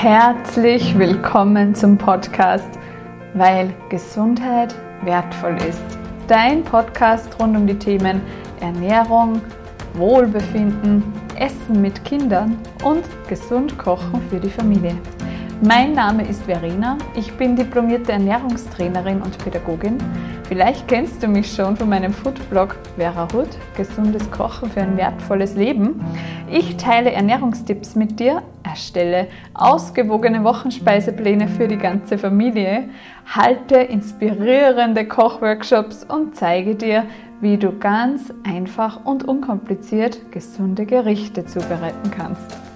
Herzlich willkommen zum Podcast, weil Gesundheit wertvoll ist. Dein Podcast rund um die Themen Ernährung, Wohlbefinden, Essen mit Kindern und gesund kochen für die Familie. Mein Name ist Verena, ich bin diplomierte Ernährungstrainerin und Pädagogin. Vielleicht kennst du mich schon von meinem Foodblog Vera Hood, gesundes Kochen für ein wertvolles Leben. Ich teile Ernährungstipps mit dir, erstelle ausgewogene Wochenspeisepläne für die ganze Familie, halte inspirierende Kochworkshops und zeige dir, wie du ganz einfach und unkompliziert gesunde Gerichte zubereiten kannst.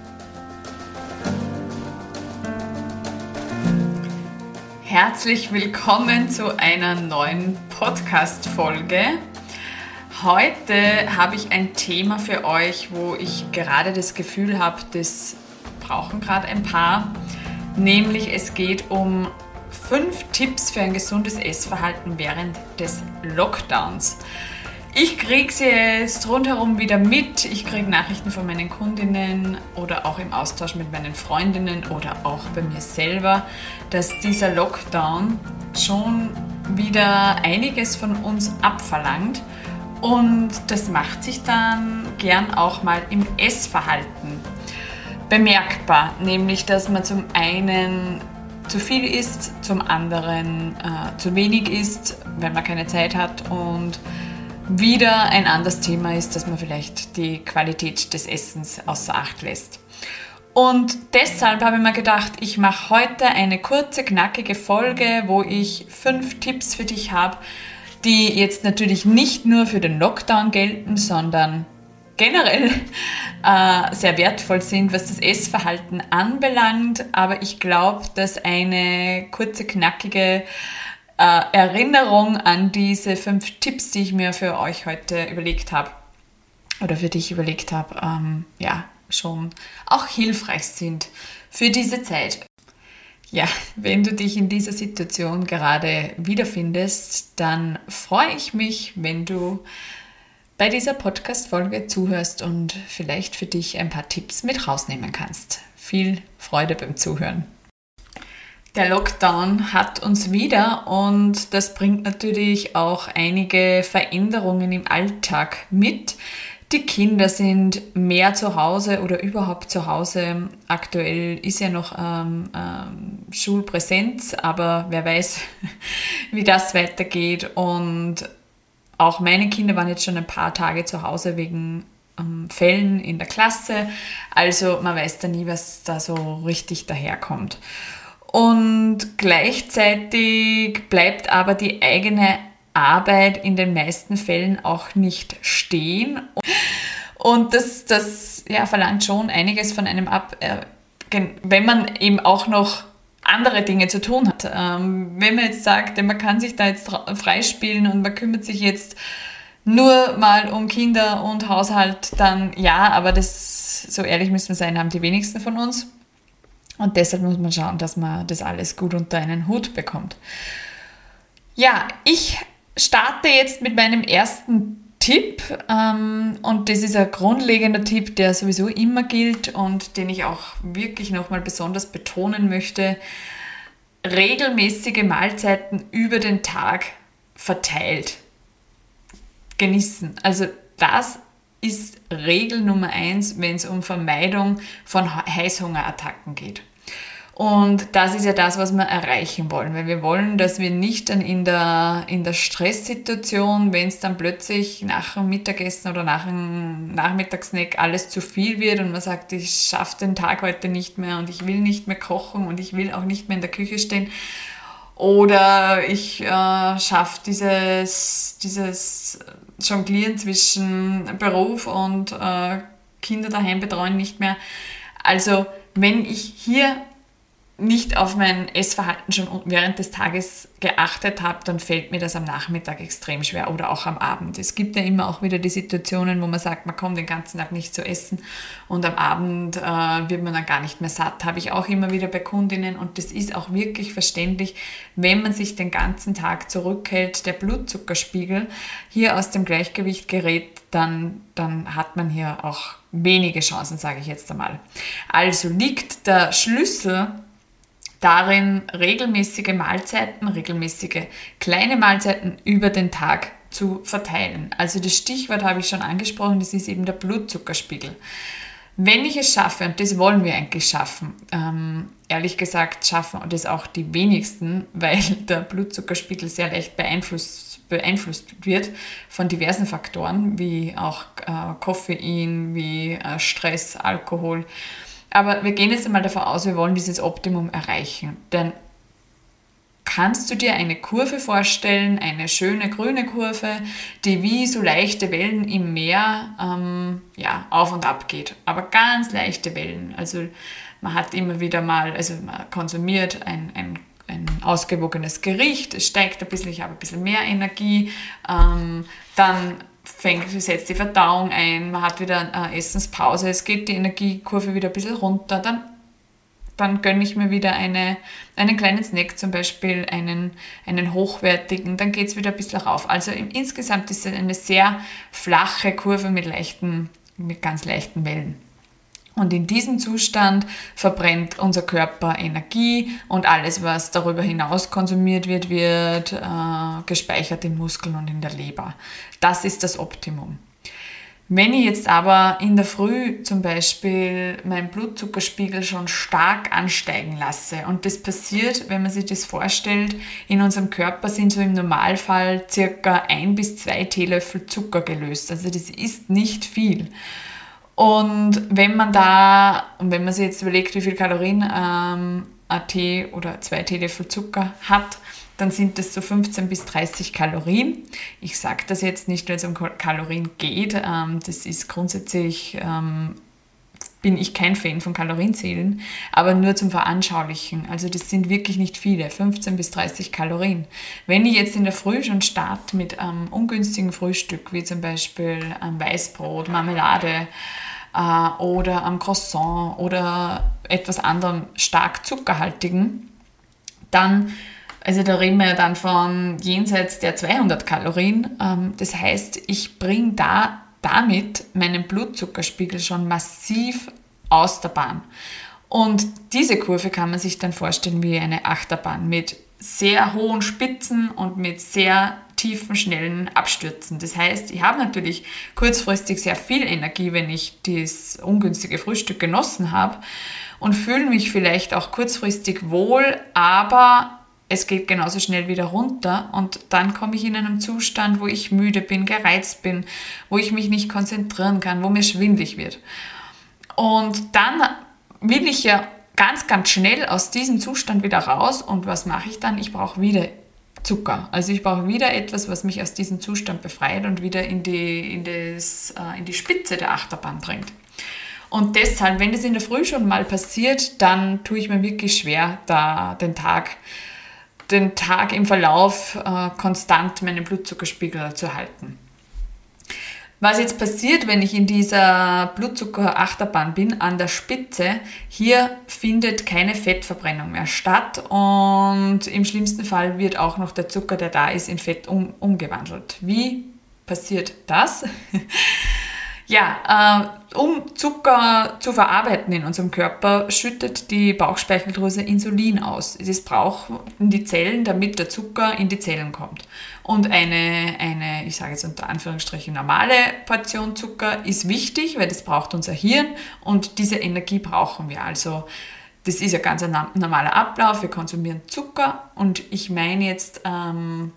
Herzlich willkommen zu einer neuen Podcast-Folge. Heute habe ich ein Thema für euch, wo ich gerade das Gefühl habe, das brauchen gerade ein paar. Nämlich es geht um fünf Tipps für ein gesundes Essverhalten während des Lockdowns. Ich kriege jetzt rundherum wieder mit. Ich kriege Nachrichten von meinen Kundinnen oder auch im Austausch mit meinen Freundinnen oder auch bei mir selber, dass dieser Lockdown schon wieder einiges von uns abverlangt. Und das macht sich dann gern auch mal im Essverhalten bemerkbar. Nämlich, dass man zum einen zu viel isst, zum anderen äh, zu wenig isst, wenn man keine Zeit hat und wieder ein anderes Thema ist, dass man vielleicht die Qualität des Essens außer Acht lässt. Und deshalb habe ich mir gedacht, ich mache heute eine kurze, knackige Folge, wo ich fünf Tipps für dich habe, die jetzt natürlich nicht nur für den Lockdown gelten, sondern generell äh, sehr wertvoll sind, was das Essverhalten anbelangt. Aber ich glaube, dass eine kurze, knackige äh, Erinnerung an diese fünf Tipps, die ich mir für euch heute überlegt habe oder für dich überlegt habe, ähm, ja, schon auch hilfreich sind für diese Zeit. Ja, wenn du dich in dieser Situation gerade wiederfindest, dann freue ich mich, wenn du bei dieser Podcast-Folge zuhörst und vielleicht für dich ein paar Tipps mit rausnehmen kannst. Viel Freude beim Zuhören. Der Lockdown hat uns wieder und das bringt natürlich auch einige Veränderungen im Alltag mit. Die Kinder sind mehr zu Hause oder überhaupt zu Hause. Aktuell ist ja noch ähm, ähm, Schulpräsenz, aber wer weiß, wie das weitergeht. Und auch meine Kinder waren jetzt schon ein paar Tage zu Hause wegen ähm, Fällen in der Klasse. Also man weiß da nie, was da so richtig daherkommt. Und gleichzeitig bleibt aber die eigene Arbeit in den meisten Fällen auch nicht stehen. Und das, das ja, verlangt schon einiges von einem ab, äh, wenn man eben auch noch andere Dinge zu tun hat. Ähm, wenn man jetzt sagt, man kann sich da jetzt freispielen und man kümmert sich jetzt nur mal um Kinder und Haushalt, dann ja, aber das, so ehrlich müssen wir sein, haben die wenigsten von uns. Und deshalb muss man schauen, dass man das alles gut unter einen Hut bekommt. Ja, ich starte jetzt mit meinem ersten Tipp ähm, und das ist ein grundlegender Tipp, der sowieso immer gilt und den ich auch wirklich nochmal besonders betonen möchte. Regelmäßige Mahlzeiten über den Tag verteilt genießen. Also das ist Regel Nummer eins, wenn es um Vermeidung von Heißhungerattacken geht. Und das ist ja das, was wir erreichen wollen, weil wir wollen, dass wir nicht dann in der, in der Stresssituation, wenn es dann plötzlich nach dem Mittagessen oder nach dem Nachmittagssnack alles zu viel wird und man sagt, ich schaffe den Tag heute nicht mehr und ich will nicht mehr kochen und ich will auch nicht mehr in der Küche stehen, oder ich äh, schaffe dieses, dieses Jonglieren zwischen Beruf und äh, Kinder daheim betreuen nicht mehr. Also wenn ich hier nicht auf mein Essverhalten schon während des Tages geachtet habe, dann fällt mir das am Nachmittag extrem schwer oder auch am Abend. Es gibt ja immer auch wieder die Situationen, wo man sagt, man kommt den ganzen Tag nicht zu essen und am Abend äh, wird man dann gar nicht mehr satt. Habe ich auch immer wieder bei Kundinnen und das ist auch wirklich verständlich, wenn man sich den ganzen Tag zurückhält, der Blutzuckerspiegel hier aus dem Gleichgewicht gerät, dann, dann hat man hier auch wenige Chancen, sage ich jetzt einmal. Also liegt der Schlüssel darin, regelmäßige Mahlzeiten, regelmäßige kleine Mahlzeiten über den Tag zu verteilen. Also das Stichwort habe ich schon angesprochen, das ist eben der Blutzuckerspiegel. Wenn ich es schaffe, und das wollen wir eigentlich schaffen, ähm, ehrlich gesagt schaffen das auch die wenigsten, weil der Blutzuckerspiegel sehr leicht beeinflusst, beeinflusst wird von diversen Faktoren, wie auch äh, Koffein, wie äh, Stress, Alkohol. Aber wir gehen jetzt einmal davon aus, wir wollen dieses Optimum erreichen. Denn kannst du dir eine Kurve vorstellen, eine schöne grüne Kurve, die wie so leichte Wellen im Meer ähm, ja, auf und ab geht. Aber ganz leichte Wellen. Also man hat immer wieder mal, also man konsumiert ein, ein, ein ausgewogenes Gericht, es steigt ein bisschen, ich habe ein bisschen mehr Energie, ähm, dann fängt, setzt die Verdauung ein, man hat wieder eine Essenspause, es geht die Energiekurve wieder ein bisschen runter, dann dann gönne ich mir wieder eine, einen kleinen Snack, zum Beispiel einen, einen hochwertigen, dann geht es wieder ein bisschen rauf. Also im, insgesamt ist es eine sehr flache Kurve mit, leichten, mit ganz leichten Wellen. Und in diesem Zustand verbrennt unser Körper Energie und alles, was darüber hinaus konsumiert wird, wird äh, gespeichert in Muskeln und in der Leber. Das ist das Optimum. Wenn ich jetzt aber in der Früh zum Beispiel meinen Blutzuckerspiegel schon stark ansteigen lasse und das passiert, wenn man sich das vorstellt, in unserem Körper sind so im Normalfall circa ein bis zwei Teelöffel Zucker gelöst. Also das ist nicht viel. Und wenn man da, und wenn man sich jetzt überlegt, wie viel Kalorien ähm, ein Tee oder zwei Teelöffel Zucker hat, dann sind das so 15 bis 30 Kalorien. Ich sage das jetzt nicht, weil es um Kalorien geht. Ähm, das ist grundsätzlich, ähm, bin ich kein Fan von Kalorienzählen, aber nur zum Veranschaulichen. Also das sind wirklich nicht viele, 15 bis 30 Kalorien. Wenn ich jetzt in der Früh schon starte mit einem ungünstigen Frühstück, wie zum Beispiel ein Weißbrot, Marmelade, äh, oder am Croissant oder etwas anderem stark zuckerhaltigen, dann also da reden wir ja dann von jenseits der 200 Kalorien. Ähm, das heißt, ich bringe da damit meinen Blutzuckerspiegel schon massiv aus der Bahn. Und diese Kurve kann man sich dann vorstellen wie eine Achterbahn mit sehr hohen Spitzen und mit sehr tiefen, schnellen Abstürzen. Das heißt, ich habe natürlich kurzfristig sehr viel Energie, wenn ich das ungünstige Frühstück genossen habe und fühle mich vielleicht auch kurzfristig wohl, aber es geht genauso schnell wieder runter und dann komme ich in einen Zustand, wo ich müde bin, gereizt bin, wo ich mich nicht konzentrieren kann, wo mir schwindlig wird. Und dann will ich ja ganz, ganz schnell aus diesem Zustand wieder raus und was mache ich dann? Ich brauche wieder Zucker. Also ich brauche wieder etwas, was mich aus diesem Zustand befreit und wieder in die, in das, äh, in die Spitze der Achterbahn bringt. Und deshalb, wenn das in der Früh schon mal passiert, dann tue ich mir wirklich schwer, da den Tag den Tag im Verlauf äh, konstant meinen Blutzuckerspiegel zu halten. Was jetzt passiert, wenn ich in dieser Blutzuckerachterbahn bin, an der Spitze, hier findet keine Fettverbrennung mehr statt und im schlimmsten Fall wird auch noch der Zucker, der da ist, in Fett um, umgewandelt. Wie passiert das? Ja, äh, um Zucker zu verarbeiten in unserem Körper, schüttet die Bauchspeicheldrüse Insulin aus. Das brauchen die Zellen, damit der Zucker in die Zellen kommt. Und eine, eine ich sage jetzt unter Anführungsstrichen, normale Portion Zucker ist wichtig, weil das braucht unser Hirn und diese Energie brauchen wir. Also das ist ja ganz ein normaler Ablauf. Wir konsumieren Zucker und ich meine jetzt ähm,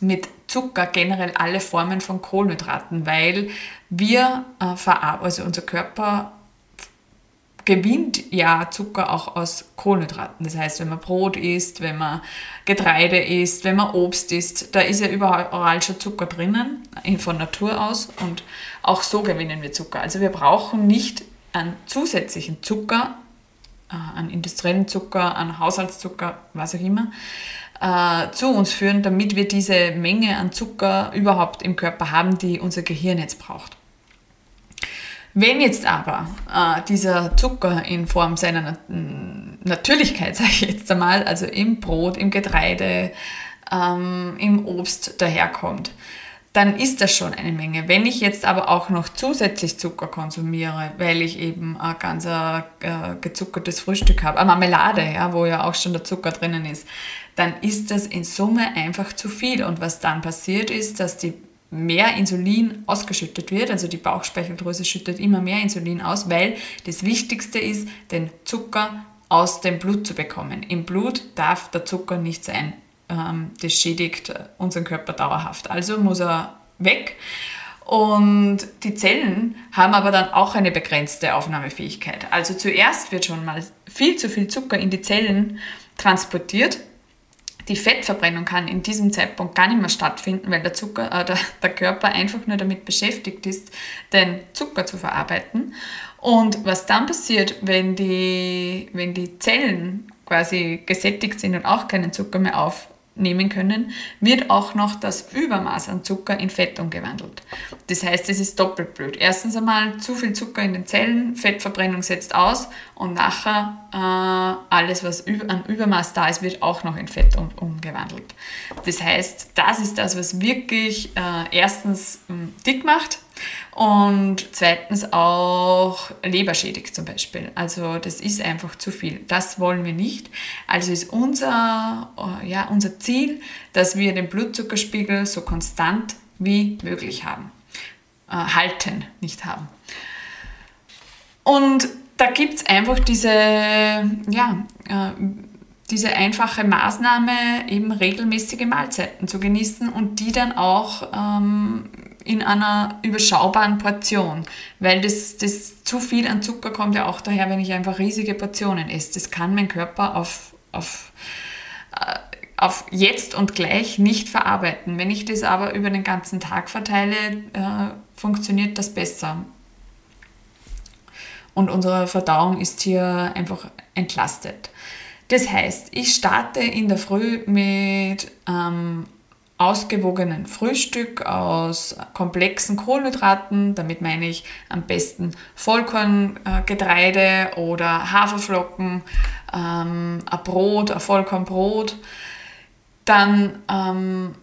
mit Zucker generell alle Formen von Kohlenhydraten, weil wir äh, also unser Körper gewinnt ja Zucker auch aus Kohlenhydraten. Das heißt, wenn man Brot isst, wenn man Getreide isst, wenn man Obst isst, da ist ja überall schon Zucker drinnen, von Natur aus. Und auch so gewinnen wir Zucker. Also wir brauchen nicht einen zusätzlichen Zucker, äh, an industriellen Zucker, an Haushaltszucker, was auch immer, äh, zu uns führen, damit wir diese Menge an Zucker überhaupt im Körper haben, die unser Gehirn jetzt braucht. Wenn jetzt aber äh, dieser Zucker in Form seiner Nat Natürlichkeit, sage ich jetzt einmal, also im Brot, im Getreide, ähm, im Obst daherkommt, dann ist das schon eine Menge. Wenn ich jetzt aber auch noch zusätzlich Zucker konsumiere, weil ich eben ein ganz äh, gezuckertes Frühstück habe, eine Marmelade, ja, wo ja auch schon der Zucker drinnen ist, dann ist das in Summe einfach zu viel. Und was dann passiert ist, dass die mehr Insulin ausgeschüttet wird, also die Bauchspeicheldrüse schüttet immer mehr Insulin aus, weil das Wichtigste ist, den Zucker aus dem Blut zu bekommen. Im Blut darf der Zucker nicht sein das schädigt unseren Körper dauerhaft. Also muss er weg. Und die Zellen haben aber dann auch eine begrenzte Aufnahmefähigkeit. Also zuerst wird schon mal viel zu viel Zucker in die Zellen transportiert. Die Fettverbrennung kann in diesem Zeitpunkt gar nicht mehr stattfinden, weil der, Zucker, äh, der, der Körper einfach nur damit beschäftigt ist, den Zucker zu verarbeiten. Und was dann passiert, wenn die, wenn die Zellen quasi gesättigt sind und auch keinen Zucker mehr auf, nehmen können, wird auch noch das Übermaß an Zucker in Fett umgewandelt. Das heißt, es ist doppelt blöd. Erstens einmal zu viel Zucker in den Zellen, Fettverbrennung setzt aus und nachher äh, alles, was an Übermaß da ist, wird auch noch in Fett um, umgewandelt. Das heißt, das ist das, was wirklich äh, erstens äh, dick macht und zweitens auch leberschädigt zum Beispiel. Also das ist einfach zu viel. Das wollen wir nicht. Also ist unser, äh, ja, unser Ziel, dass wir den Blutzuckerspiegel so konstant wie möglich haben. Äh, halten, nicht haben. Und da gibt es einfach diese, ja, äh, diese einfache Maßnahme, eben regelmäßige Mahlzeiten zu genießen und die dann auch ähm, in einer überschaubaren Portion, weil das, das zu viel an Zucker kommt ja auch daher, wenn ich einfach riesige Portionen esse. Das kann mein Körper auf, auf, äh, auf jetzt und gleich nicht verarbeiten. Wenn ich das aber über den ganzen Tag verteile, äh, funktioniert das besser. Und unsere Verdauung ist hier einfach entlastet. Das heißt, ich starte in der Früh mit ähm, ausgewogenen Frühstück aus komplexen Kohlenhydraten. Damit meine ich am besten Vollkorngetreide oder Haferflocken, ähm, ein Brot, ein Vollkornbrot. Dann ähm,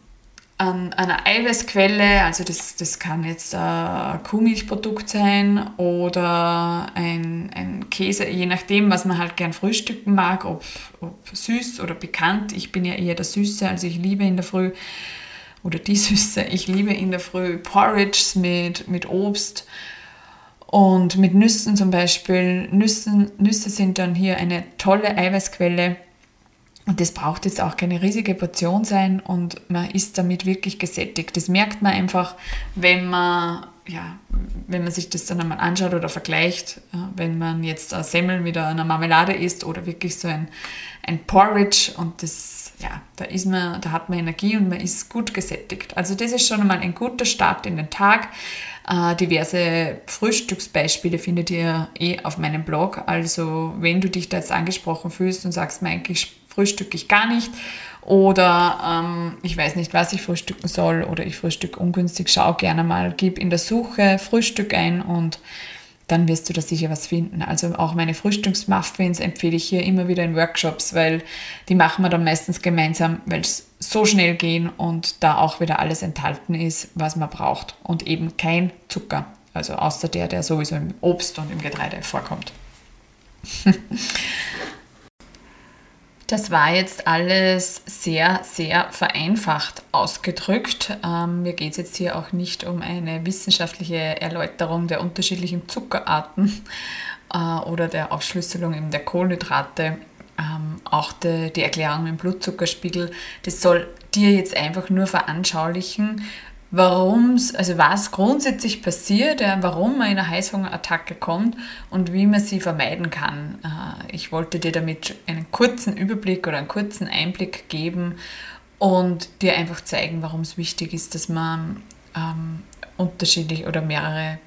an einer Eiweißquelle, also das, das kann jetzt ein Kuhmilchprodukt sein oder ein, ein Käse, je nachdem, was man halt gern frühstücken mag, ob, ob süß oder bekannt. Ich bin ja eher der Süße, also ich liebe in der Früh oder die Süße, ich liebe in der Früh Porridges mit, mit Obst und mit Nüssen zum Beispiel. Nüssen, Nüsse sind dann hier eine tolle Eiweißquelle und das braucht jetzt auch keine riesige Portion sein und man ist damit wirklich gesättigt. Das merkt man einfach, wenn man, ja, wenn man sich das dann einmal anschaut oder vergleicht, wenn man jetzt eine Semmel mit einer Marmelade isst oder wirklich so ein, ein Porridge und das, ja, da ist man, da hat man Energie und man ist gut gesättigt. Also das ist schon einmal ein guter Start in den Tag. Äh, diverse Frühstücksbeispiele findet ihr eh auf meinem Blog. Also wenn du dich da jetzt angesprochen fühlst und sagst, mir eigentlich frühstücke ich gar nicht oder ähm, ich weiß nicht, was ich frühstücken soll oder ich frühstücke ungünstig, schau gerne mal, gib in der Suche Frühstück ein und dann wirst du da sicher was finden. Also auch meine Frühstücksmuffins empfehle ich hier immer wieder in Workshops, weil die machen wir dann meistens gemeinsam, weil es so schnell gehen und da auch wieder alles enthalten ist, was man braucht und eben kein Zucker, also außer der, der sowieso im Obst und im Getreide vorkommt. Das war jetzt alles sehr, sehr vereinfacht ausgedrückt. Ähm, mir geht es jetzt hier auch nicht um eine wissenschaftliche Erläuterung der unterschiedlichen Zuckerarten äh, oder der Aufschlüsselung eben der Kohlenhydrate. Ähm, auch die, die Erklärung im Blutzuckerspiegel, das soll dir jetzt einfach nur veranschaulichen, warum also was grundsätzlich passiert, warum man in eine Heißhungerattacke kommt und wie man sie vermeiden kann. Äh, ich wollte dir damit einen kurzen Überblick oder einen kurzen Einblick geben und dir einfach zeigen, warum es wichtig ist, dass man ähm, unterschiedlich oder mehrere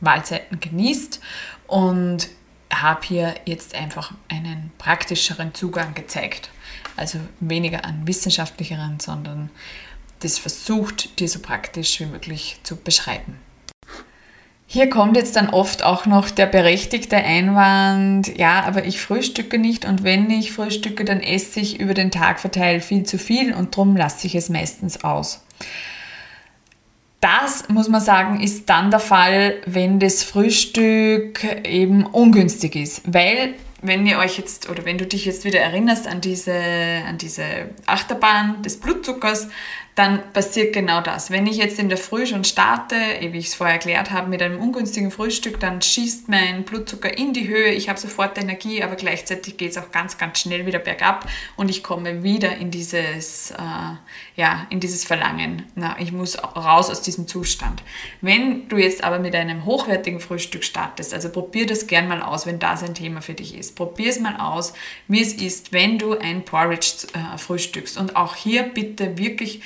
Mahlzeiten genießt und habe hier jetzt einfach einen praktischeren Zugang gezeigt. Also weniger einen wissenschaftlicheren, sondern das versucht, dir so praktisch wie möglich zu beschreiben. Hier kommt jetzt dann oft auch noch der berechtigte Einwand, ja, aber ich frühstücke nicht und wenn ich frühstücke, dann esse ich über den Tag verteilt viel zu viel und darum lasse ich es meistens aus. Das muss man sagen, ist dann der Fall, wenn das Frühstück eben ungünstig ist, weil wenn ihr euch jetzt oder wenn du dich jetzt wieder erinnerst an diese, an diese Achterbahn des Blutzuckers, dann passiert genau das. Wenn ich jetzt in der Früh schon starte, wie ich es vorher erklärt habe, mit einem ungünstigen Frühstück, dann schießt mein Blutzucker in die Höhe, ich habe sofort Energie, aber gleichzeitig geht es auch ganz, ganz schnell wieder bergab und ich komme wieder in dieses, äh, ja, in dieses Verlangen. Na, ich muss raus aus diesem Zustand. Wenn du jetzt aber mit einem hochwertigen Frühstück startest, also probier das gern mal aus, wenn das ein Thema für dich ist. Probier es mal aus, wie es ist, wenn du ein Porridge äh, frühstückst. Und auch hier bitte wirklich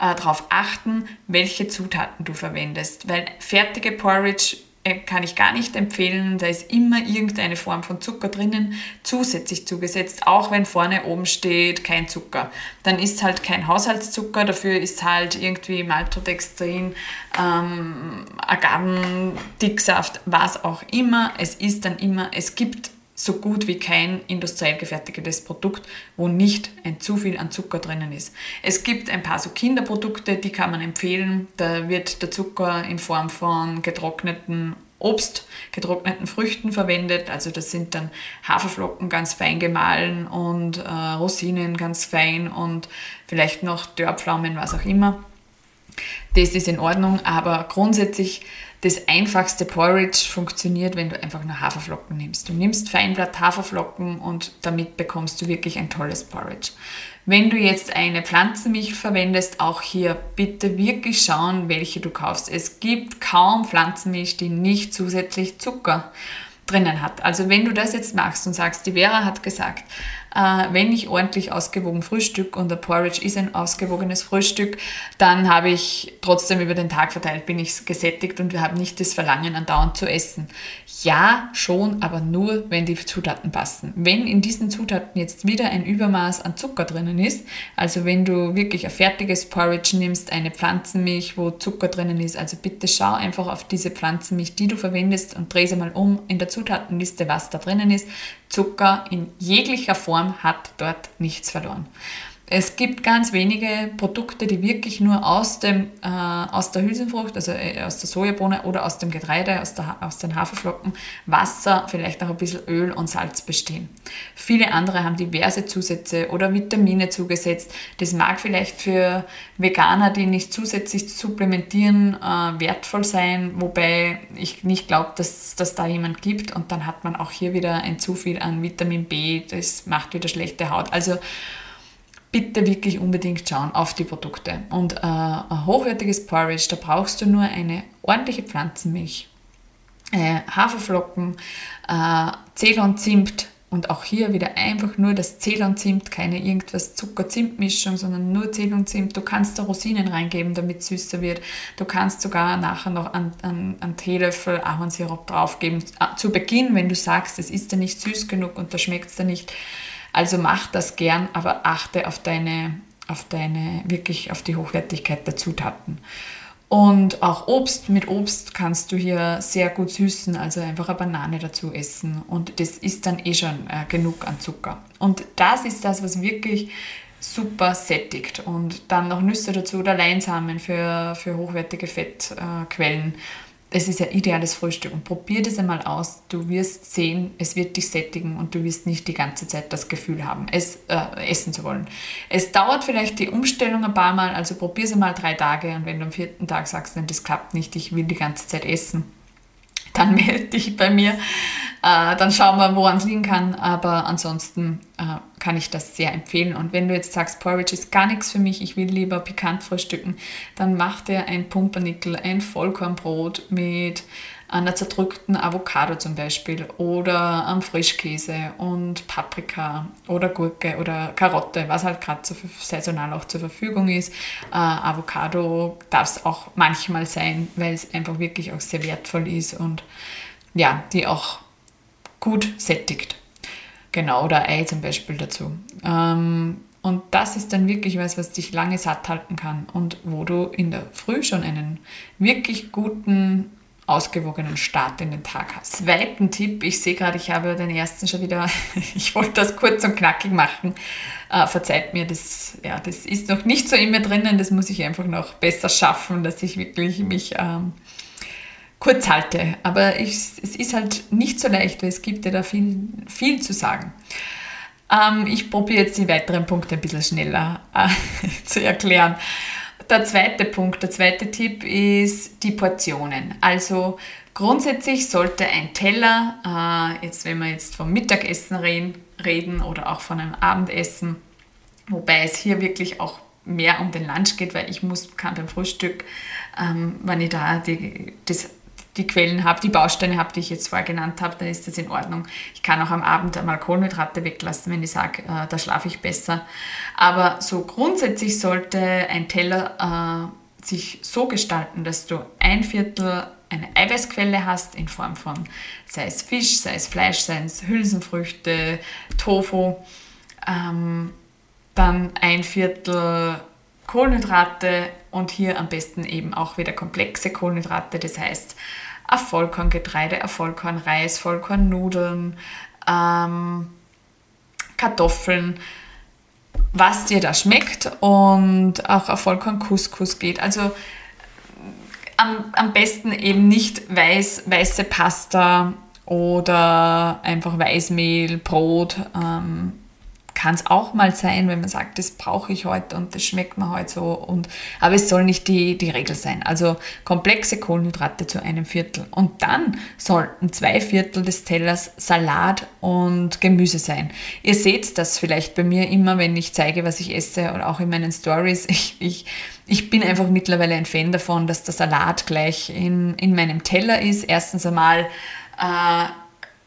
äh, darauf achten, welche Zutaten du verwendest. Weil fertige Porridge äh, kann ich gar nicht empfehlen. Da ist immer irgendeine Form von Zucker drinnen, zusätzlich zugesetzt, auch wenn vorne oben steht kein Zucker. Dann ist halt kein Haushaltszucker, dafür ist halt irgendwie Maltodextrin, ähm, Agavendicksaft, was auch immer. Es ist dann immer, es gibt so gut wie kein industriell gefertigtes Produkt, wo nicht ein zu viel an Zucker drinnen ist. Es gibt ein paar so Kinderprodukte, die kann man empfehlen. Da wird der Zucker in Form von getrockneten Obst, getrockneten Früchten verwendet. Also das sind dann Haferflocken ganz fein gemahlen und äh, Rosinen ganz fein und vielleicht noch Dörrpflaumen, was auch immer. Das ist in Ordnung, aber grundsätzlich das einfachste Porridge funktioniert, wenn du einfach nur Haferflocken nimmst. Du nimmst Feinblatt Haferflocken und damit bekommst du wirklich ein tolles Porridge. Wenn du jetzt eine Pflanzenmilch verwendest, auch hier bitte wirklich schauen, welche du kaufst. Es gibt kaum Pflanzenmilch, die nicht zusätzlich Zucker drinnen hat. Also wenn du das jetzt machst und sagst, die Vera hat gesagt, äh, wenn ich ordentlich ausgewogen Frühstück und der Porridge ist ein ausgewogenes Frühstück, dann habe ich trotzdem über den Tag verteilt, bin ich gesättigt und wir haben nicht das Verlangen, andauernd zu essen. Ja, schon, aber nur, wenn die Zutaten passen. Wenn in diesen Zutaten jetzt wieder ein Übermaß an Zucker drinnen ist, also wenn du wirklich ein fertiges Porridge nimmst, eine Pflanzenmilch, wo Zucker drinnen ist, also bitte schau einfach auf diese Pflanzenmilch, die du verwendest und dreh sie mal um in der Zutatenliste, was da drinnen ist. Zucker in jeglicher Form hat dort nichts verloren. Es gibt ganz wenige Produkte, die wirklich nur aus, dem, äh, aus der Hülsenfrucht, also äh, aus der Sojabohne oder aus dem Getreide, aus, der, aus den Haferflocken, Wasser, vielleicht auch ein bisschen Öl und Salz bestehen. Viele andere haben diverse Zusätze oder Vitamine zugesetzt. Das mag vielleicht für Veganer, die nicht zusätzlich supplementieren, äh, wertvoll sein, wobei ich nicht glaube, dass das da jemand gibt. Und dann hat man auch hier wieder ein zu viel an Vitamin B, das macht wieder schlechte Haut. Also bitte wirklich unbedingt schauen auf die Produkte. Und äh, ein hochwertiges Porridge, da brauchst du nur eine ordentliche Pflanzenmilch, äh, Haferflocken, äh, Ceylon und auch hier wieder einfach nur das Ceylon Zimt, keine irgendwas Zucker-Zimt-Mischung, sondern nur Ceylon Zimt. Du kannst da Rosinen reingeben, damit es süßer wird. Du kannst sogar nachher noch einen, einen, einen Teelöffel Ahornsirup draufgeben. Zu Beginn, wenn du sagst, es ist ja nicht süß genug und da schmeckt es dir nicht, also mach das gern, aber achte auf deine, auf deine, wirklich auf die Hochwertigkeit der Zutaten. Und auch Obst, mit Obst kannst du hier sehr gut süßen, also einfach eine Banane dazu essen. Und das ist dann eh schon äh, genug an Zucker. Und das ist das, was wirklich super sättigt. Und dann noch Nüsse dazu oder Leinsamen für, für hochwertige Fettquellen. Äh, es ist ein ideales Frühstück und probier das einmal aus. Du wirst sehen, es wird dich sättigen und du wirst nicht die ganze Zeit das Gefühl haben, es äh, essen zu wollen. Es dauert vielleicht die Umstellung ein paar Mal, also probier es einmal drei Tage und wenn du am vierten Tag sagst, nein, das klappt nicht, ich will die ganze Zeit essen, dann melde dich bei mir. Äh, dann schauen wir, woran es liegen kann. Aber ansonsten äh, kann ich das sehr empfehlen. Und wenn du jetzt sagst, Porridge ist gar nichts für mich, ich will lieber pikant frühstücken, dann mach dir ein Pumpernickel, ein Vollkornbrot mit einer zerdrückten Avocado zum Beispiel oder am Frischkäse und Paprika oder Gurke oder Karotte, was halt gerade so saisonal auch zur Verfügung ist. Äh, Avocado darf es auch manchmal sein, weil es einfach wirklich auch sehr wertvoll ist und ja, die auch gut sättigt. Genau, oder Ei zum Beispiel dazu. Ähm, und das ist dann wirklich was, was dich lange satt halten kann und wo du in der Früh schon einen wirklich guten ausgewogenen Start in den Tag hast. Zweiten Tipp, ich sehe gerade, ich habe den ersten schon wieder, ich wollte das kurz und knackig machen. Äh, verzeiht mir, das, ja, das ist noch nicht so in mir drinnen, das muss ich einfach noch besser schaffen, dass ich wirklich mich ähm, kurz halte. Aber ich, es ist halt nicht so leicht, weil es gibt ja da viel, viel zu sagen. Ähm, ich probiere jetzt die weiteren Punkte ein bisschen schneller äh, zu erklären. Der zweite Punkt, der zweite Tipp ist die Portionen. Also grundsätzlich sollte ein Teller, äh, jetzt wenn wir jetzt vom Mittagessen reden, reden oder auch von einem Abendessen, wobei es hier wirklich auch mehr um den Lunch geht, weil ich muss, kann beim Frühstück, ähm, wenn ich da die, das die Quellen habe, die Bausteine habe, die ich jetzt vorher genannt habe, dann ist das in Ordnung. Ich kann auch am Abend einmal Kohlenhydrate weglassen, wenn ich sage, äh, da schlafe ich besser. Aber so grundsätzlich sollte ein Teller äh, sich so gestalten, dass du ein Viertel eine Eiweißquelle hast in Form von sei es Fisch, sei es Fleisch, sei es Hülsenfrüchte, Tofu, ähm, dann ein Viertel Kohlenhydrate und hier am besten eben auch wieder komplexe Kohlenhydrate, das heißt Vollkorngetreide, Vollkornreis, Vollkornnudeln, ähm, Kartoffeln, was dir da schmeckt und auch ein Vollkorn-Couscous geht. Also am, am besten eben nicht weiß, weiße Pasta oder einfach Weißmehl, Brot. Ähm, kann es auch mal sein, wenn man sagt, das brauche ich heute und das schmeckt mir heute so. Und, aber es soll nicht die, die Regel sein. Also komplexe Kohlenhydrate zu einem Viertel. Und dann sollten zwei Viertel des Tellers Salat und Gemüse sein. Ihr seht das vielleicht bei mir immer, wenn ich zeige, was ich esse oder auch in meinen Stories. Ich, ich, ich bin einfach mittlerweile ein Fan davon, dass der Salat gleich in, in meinem Teller ist. Erstens einmal äh,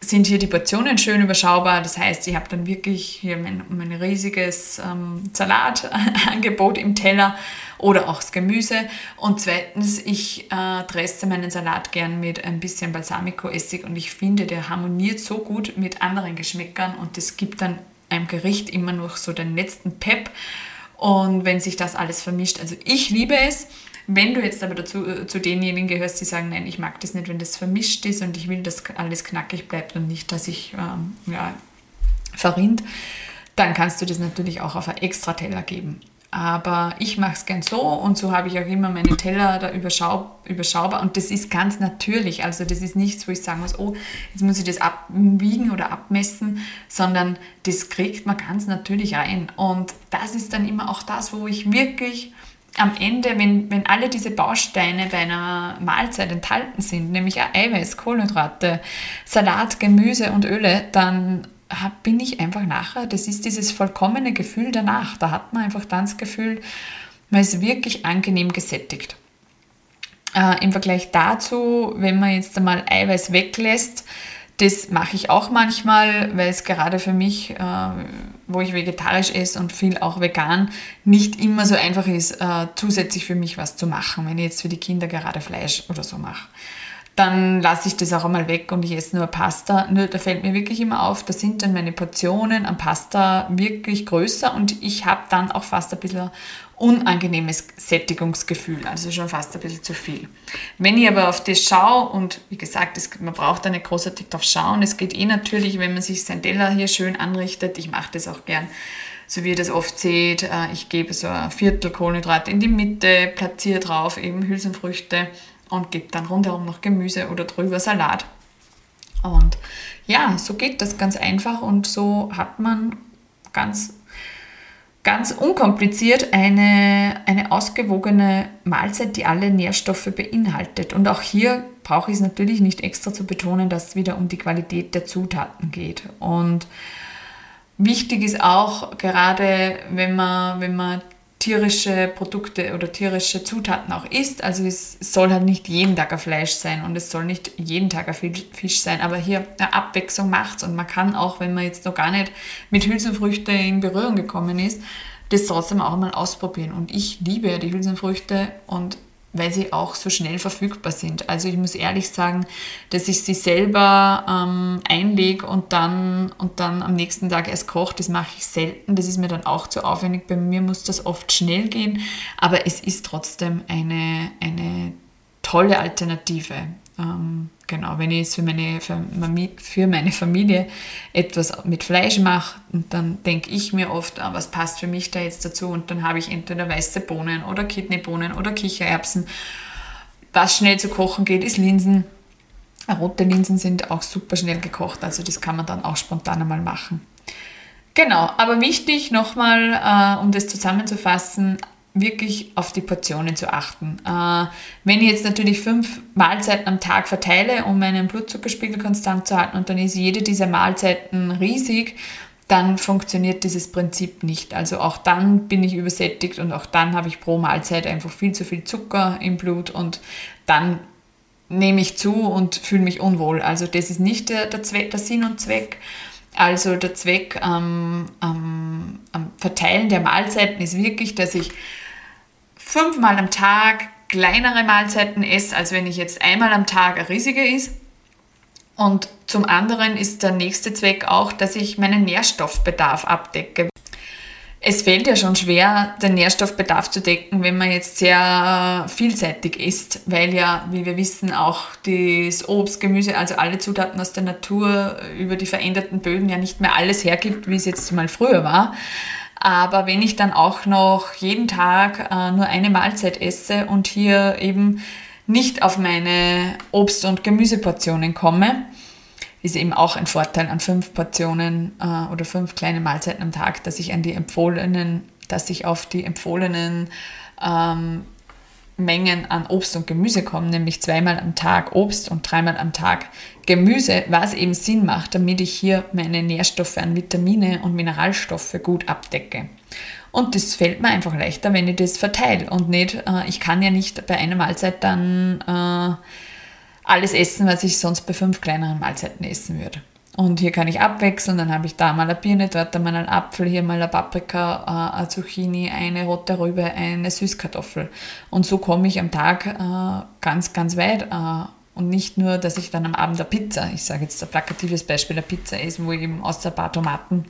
sind hier die Portionen schön überschaubar. Das heißt, ich habe dann wirklich hier mein, mein riesiges ähm, Salatangebot im Teller oder auch das Gemüse. Und zweitens, ich äh, dresse meinen Salat gern mit ein bisschen Balsamico-Essig und ich finde, der harmoniert so gut mit anderen Geschmäckern und das gibt dann einem Gericht immer noch so den letzten Pep. Und wenn sich das alles vermischt, also ich liebe es. Wenn du jetzt aber dazu, äh, zu denjenigen gehörst, die sagen, nein, ich mag das nicht, wenn das vermischt ist und ich will, dass alles knackig bleibt und nicht, dass ich ähm, ja, verrinnt, dann kannst du das natürlich auch auf einen Extra-Teller geben. Aber ich mache es gern so und so habe ich auch immer meine Teller da überschau überschaubar und das ist ganz natürlich. Also das ist nichts, wo ich sagen muss, oh, jetzt muss ich das abwiegen oder abmessen, sondern das kriegt man ganz natürlich rein. Und das ist dann immer auch das, wo ich wirklich am Ende, wenn, wenn alle diese Bausteine bei einer Mahlzeit enthalten sind, nämlich Eiweiß, Kohlenhydrate, Salat, Gemüse und Öle, dann bin ich einfach nachher, das ist dieses vollkommene Gefühl danach. Da hat man einfach dann das Gefühl, man ist wirklich angenehm gesättigt. Äh, Im Vergleich dazu, wenn man jetzt einmal Eiweiß weglässt, das mache ich auch manchmal, weil es gerade für mich, äh, wo ich vegetarisch esse und viel auch vegan, nicht immer so einfach ist, äh, zusätzlich für mich was zu machen, wenn ich jetzt für die Kinder gerade Fleisch oder so mache. Dann lasse ich das auch einmal weg und ich esse nur Pasta. Nur da fällt mir wirklich immer auf, da sind dann meine Portionen an Pasta wirklich größer und ich habe dann auch fast ein bisschen unangenehmes Sättigungsgefühl, also schon fast ein bisschen zu viel. Wenn ich aber auf das schaue und wie gesagt, es, man braucht da nicht großartig drauf schauen, es geht eh natürlich, wenn man sich sein Teller hier schön anrichtet, ich mache das auch gern, so wie ihr das oft seht, äh, ich gebe so ein Viertel Kohlenhydrate in die Mitte, platziere drauf eben Hülsenfrüchte und gebe dann rundherum noch Gemüse oder drüber Salat. Und ja, so geht das ganz einfach und so hat man ganz ganz unkompliziert eine, eine ausgewogene Mahlzeit, die alle Nährstoffe beinhaltet. Und auch hier brauche ich es natürlich nicht extra zu betonen, dass es wieder um die Qualität der Zutaten geht. Und wichtig ist auch, gerade wenn man, wenn man tierische Produkte oder tierische Zutaten auch isst. Also es soll halt nicht jeden Tag ein Fleisch sein und es soll nicht jeden Tag ein Fisch sein, aber hier eine Abwechslung macht's und man kann auch, wenn man jetzt noch gar nicht mit Hülsenfrüchten in Berührung gekommen ist, das trotzdem auch mal ausprobieren. Und ich liebe ja die Hülsenfrüchte und weil sie auch so schnell verfügbar sind. Also ich muss ehrlich sagen, dass ich sie selber ähm, einlege und dann, und dann am nächsten Tag erst koche, das mache ich selten. Das ist mir dann auch zu aufwendig. Bei mir muss das oft schnell gehen, aber es ist trotzdem eine, eine tolle Alternative. Ähm, genau, wenn ich für meine, für meine Familie etwas mit Fleisch mache, dann denke ich mir oft, ah, was passt für mich da jetzt dazu und dann habe ich entweder weiße Bohnen oder Kidneybohnen oder Kichererbsen. Was schnell zu kochen geht, ist Linsen. Rote Linsen sind auch super schnell gekocht, also das kann man dann auch spontan einmal machen. Genau, aber wichtig nochmal, äh, um das zusammenzufassen, wirklich auf die Portionen zu achten. Äh, wenn ich jetzt natürlich fünf Mahlzeiten am Tag verteile, um meinen Blutzuckerspiegel konstant zu halten und dann ist jede dieser Mahlzeiten riesig, dann funktioniert dieses Prinzip nicht. Also auch dann bin ich übersättigt und auch dann habe ich pro Mahlzeit einfach viel zu viel Zucker im Blut und dann nehme ich zu und fühle mich unwohl. Also das ist nicht der, der, Zweck, der Sinn und Zweck. Also der Zweck am, am, am Verteilen der Mahlzeiten ist wirklich, dass ich fünfmal am Tag kleinere Mahlzeiten esse, als wenn ich jetzt einmal am Tag eine riesige ist. Und zum anderen ist der nächste Zweck auch, dass ich meinen Nährstoffbedarf abdecke. Es fällt ja schon schwer, den Nährstoffbedarf zu decken, wenn man jetzt sehr vielseitig isst, weil ja, wie wir wissen, auch das Obst, Gemüse, also alle Zutaten aus der Natur über die veränderten Böden ja nicht mehr alles hergibt, wie es jetzt mal früher war. Aber wenn ich dann auch noch jeden Tag äh, nur eine Mahlzeit esse und hier eben nicht auf meine Obst- und Gemüseportionen komme, ist eben auch ein Vorteil an fünf Portionen äh, oder fünf kleine Mahlzeiten am Tag, dass ich an die empfohlenen, dass ich auf die empfohlenen ähm, Mengen an Obst und Gemüse komme, nämlich zweimal am Tag Obst und dreimal am Tag Gemüse, was eben Sinn macht, damit ich hier meine Nährstoffe an Vitamine und Mineralstoffe gut abdecke. Und das fällt mir einfach leichter, wenn ich das verteile und nicht, äh, ich kann ja nicht bei einer Mahlzeit dann äh, alles essen, was ich sonst bei fünf kleineren Mahlzeiten essen würde. Und hier kann ich abwechseln, dann habe ich da mal eine Birne, dort mal einen Apfel, hier mal eine Paprika, äh, eine Zucchini, eine rote Rübe, eine Süßkartoffel. Und so komme ich am Tag äh, ganz, ganz weit. Äh, und nicht nur, dass ich dann am Abend eine Pizza, ich sage jetzt ein plakatives Beispiel, eine Pizza esse, wo ich eben außer ein paar Tomaten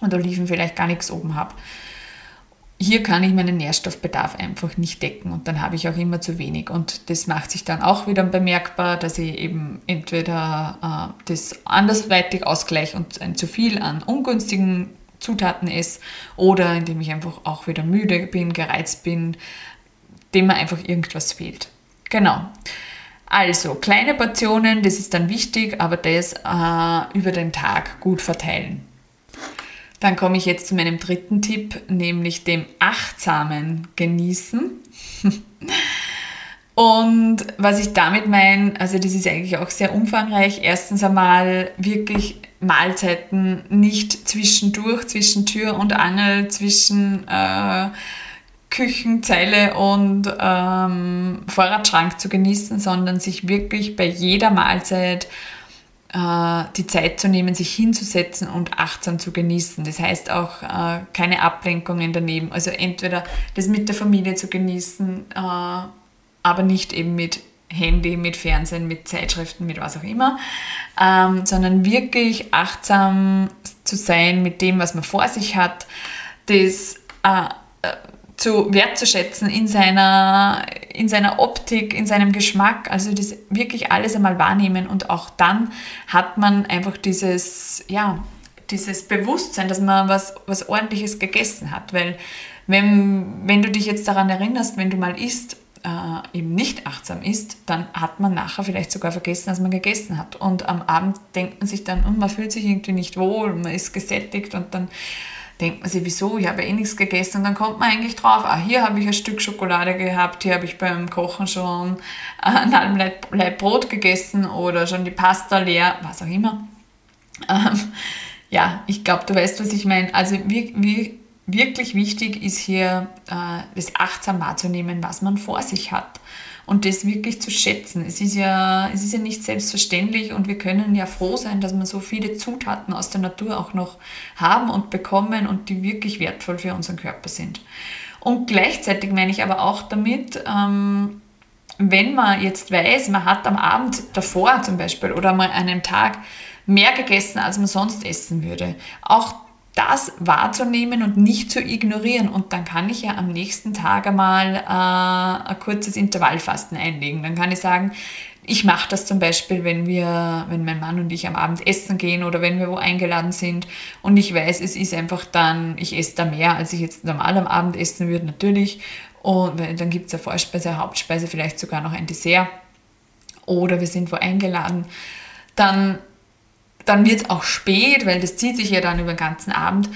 und Oliven vielleicht gar nichts oben habe hier kann ich meinen Nährstoffbedarf einfach nicht decken und dann habe ich auch immer zu wenig. Und das macht sich dann auch wieder bemerkbar, dass ich eben entweder äh, das andersweitig ausgleiche und ein zu viel an ungünstigen Zutaten esse oder indem ich einfach auch wieder müde bin, gereizt bin, dem mir einfach irgendwas fehlt. Genau. Also kleine Portionen, das ist dann wichtig, aber das äh, über den Tag gut verteilen. Dann komme ich jetzt zu meinem dritten Tipp, nämlich dem achtsamen Genießen. Und was ich damit meine, also das ist eigentlich auch sehr umfangreich. Erstens einmal wirklich Mahlzeiten nicht zwischendurch, zwischen Tür und Angel, zwischen äh, Küchenzeile und ähm, Vorratsschrank zu genießen, sondern sich wirklich bei jeder Mahlzeit die Zeit zu nehmen, sich hinzusetzen und achtsam zu genießen. Das heißt auch äh, keine Ablenkungen daneben. Also entweder das mit der Familie zu genießen, äh, aber nicht eben mit Handy, mit Fernsehen, mit Zeitschriften, mit was auch immer, ähm, sondern wirklich achtsam zu sein mit dem, was man vor sich hat, das zu wertzuschätzen in seiner, in seiner Optik, in seinem Geschmack, also das wirklich alles einmal wahrnehmen und auch dann hat man einfach dieses, ja, dieses Bewusstsein, dass man was, was ordentliches gegessen hat, weil wenn, wenn du dich jetzt daran erinnerst, wenn du mal isst, äh, eben nicht achtsam isst, dann hat man nachher vielleicht sogar vergessen, dass man gegessen hat. Und am Abend denkt man sich dann, hm, man fühlt sich irgendwie nicht wohl, man ist gesättigt und dann denkt man sich, wieso, ich habe eh nichts gegessen und dann kommt man eigentlich drauf, ah, hier habe ich ein Stück Schokolade gehabt, hier habe ich beim Kochen schon einen halben Leib Brot gegessen oder schon die Pasta leer, was auch immer. Ähm, ja, ich glaube, du weißt, was ich meine. Also wie, wie, wirklich wichtig ist hier, äh, das achtsam wahrzunehmen, was man vor sich hat und das wirklich zu schätzen. Es ist ja, es ist ja nicht selbstverständlich und wir können ja froh sein, dass wir so viele Zutaten aus der Natur auch noch haben und bekommen und die wirklich wertvoll für unseren Körper sind. Und gleichzeitig meine ich aber auch damit, ähm, wenn man jetzt weiß, man hat am Abend davor zum Beispiel oder mal an einem Tag mehr gegessen, als man sonst essen würde. Auch das wahrzunehmen und nicht zu ignorieren. Und dann kann ich ja am nächsten Tag einmal äh, ein kurzes Intervallfasten einlegen. Dann kann ich sagen, Ich mache das zum Beispiel, wenn wir, wenn mein Mann und ich am Abend essen gehen oder wenn wir wo eingeladen sind und ich weiß, es ist einfach dann, ich esse da mehr, als ich jetzt normal am Abend essen würde, natürlich. Und dann gibt es eine Vorspeise, eine Hauptspeise, vielleicht sogar noch ein Dessert. Oder wir sind wo eingeladen. Dann, dann wird es auch spät, weil das zieht sich ja dann über den ganzen Abend.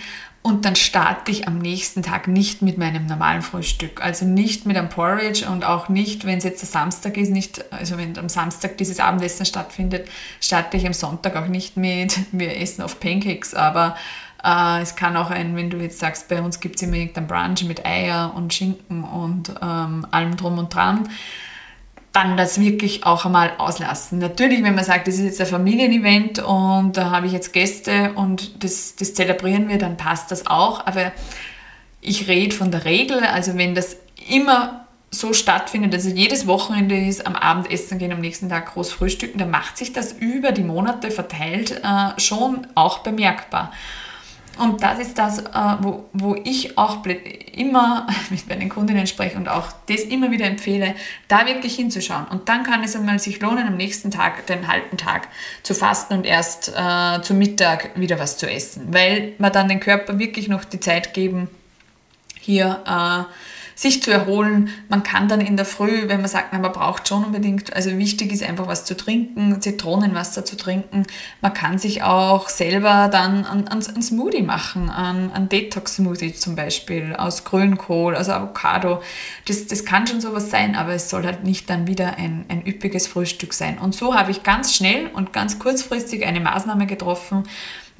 Und dann starte ich am nächsten Tag nicht mit meinem normalen Frühstück. Also nicht mit einem Porridge und auch nicht, wenn es jetzt der Samstag ist, nicht, also wenn am Samstag dieses Abendessen stattfindet, starte ich am Sonntag auch nicht mit, wir essen auf Pancakes, aber äh, es kann auch ein, wenn du jetzt sagst, bei uns gibt es immer irgendein Brunch mit Eier und Schinken und ähm, allem drum und dran dann das wirklich auch einmal auslassen. Natürlich, wenn man sagt, das ist jetzt ein Familienevent und da habe ich jetzt Gäste und das, das zelebrieren wir, dann passt das auch. Aber ich rede von der Regel, also wenn das immer so stattfindet, also jedes Wochenende ist am Abendessen gehen, am nächsten Tag groß frühstücken, dann macht sich das über die Monate verteilt äh, schon auch bemerkbar. Und das ist das, äh, wo, wo ich auch immer mit meinen Kundinnen spreche und auch das immer wieder empfehle, da wirklich hinzuschauen. Und dann kann es einmal sich lohnen, am nächsten Tag, den halben Tag zu fasten und erst äh, zum Mittag wieder was zu essen, weil man dann den Körper wirklich noch die Zeit geben, hier äh, sich zu erholen. Man kann dann in der Früh, wenn man sagt, man braucht schon unbedingt, also wichtig ist einfach was zu trinken, Zitronenwasser zu trinken. Man kann sich auch selber dann ein, Smoothie machen, ein Detox-Smoothie zum Beispiel aus Grünkohl, aus Avocado. Das, das kann schon sowas sein, aber es soll halt nicht dann wieder ein, ein üppiges Frühstück sein. Und so habe ich ganz schnell und ganz kurzfristig eine Maßnahme getroffen,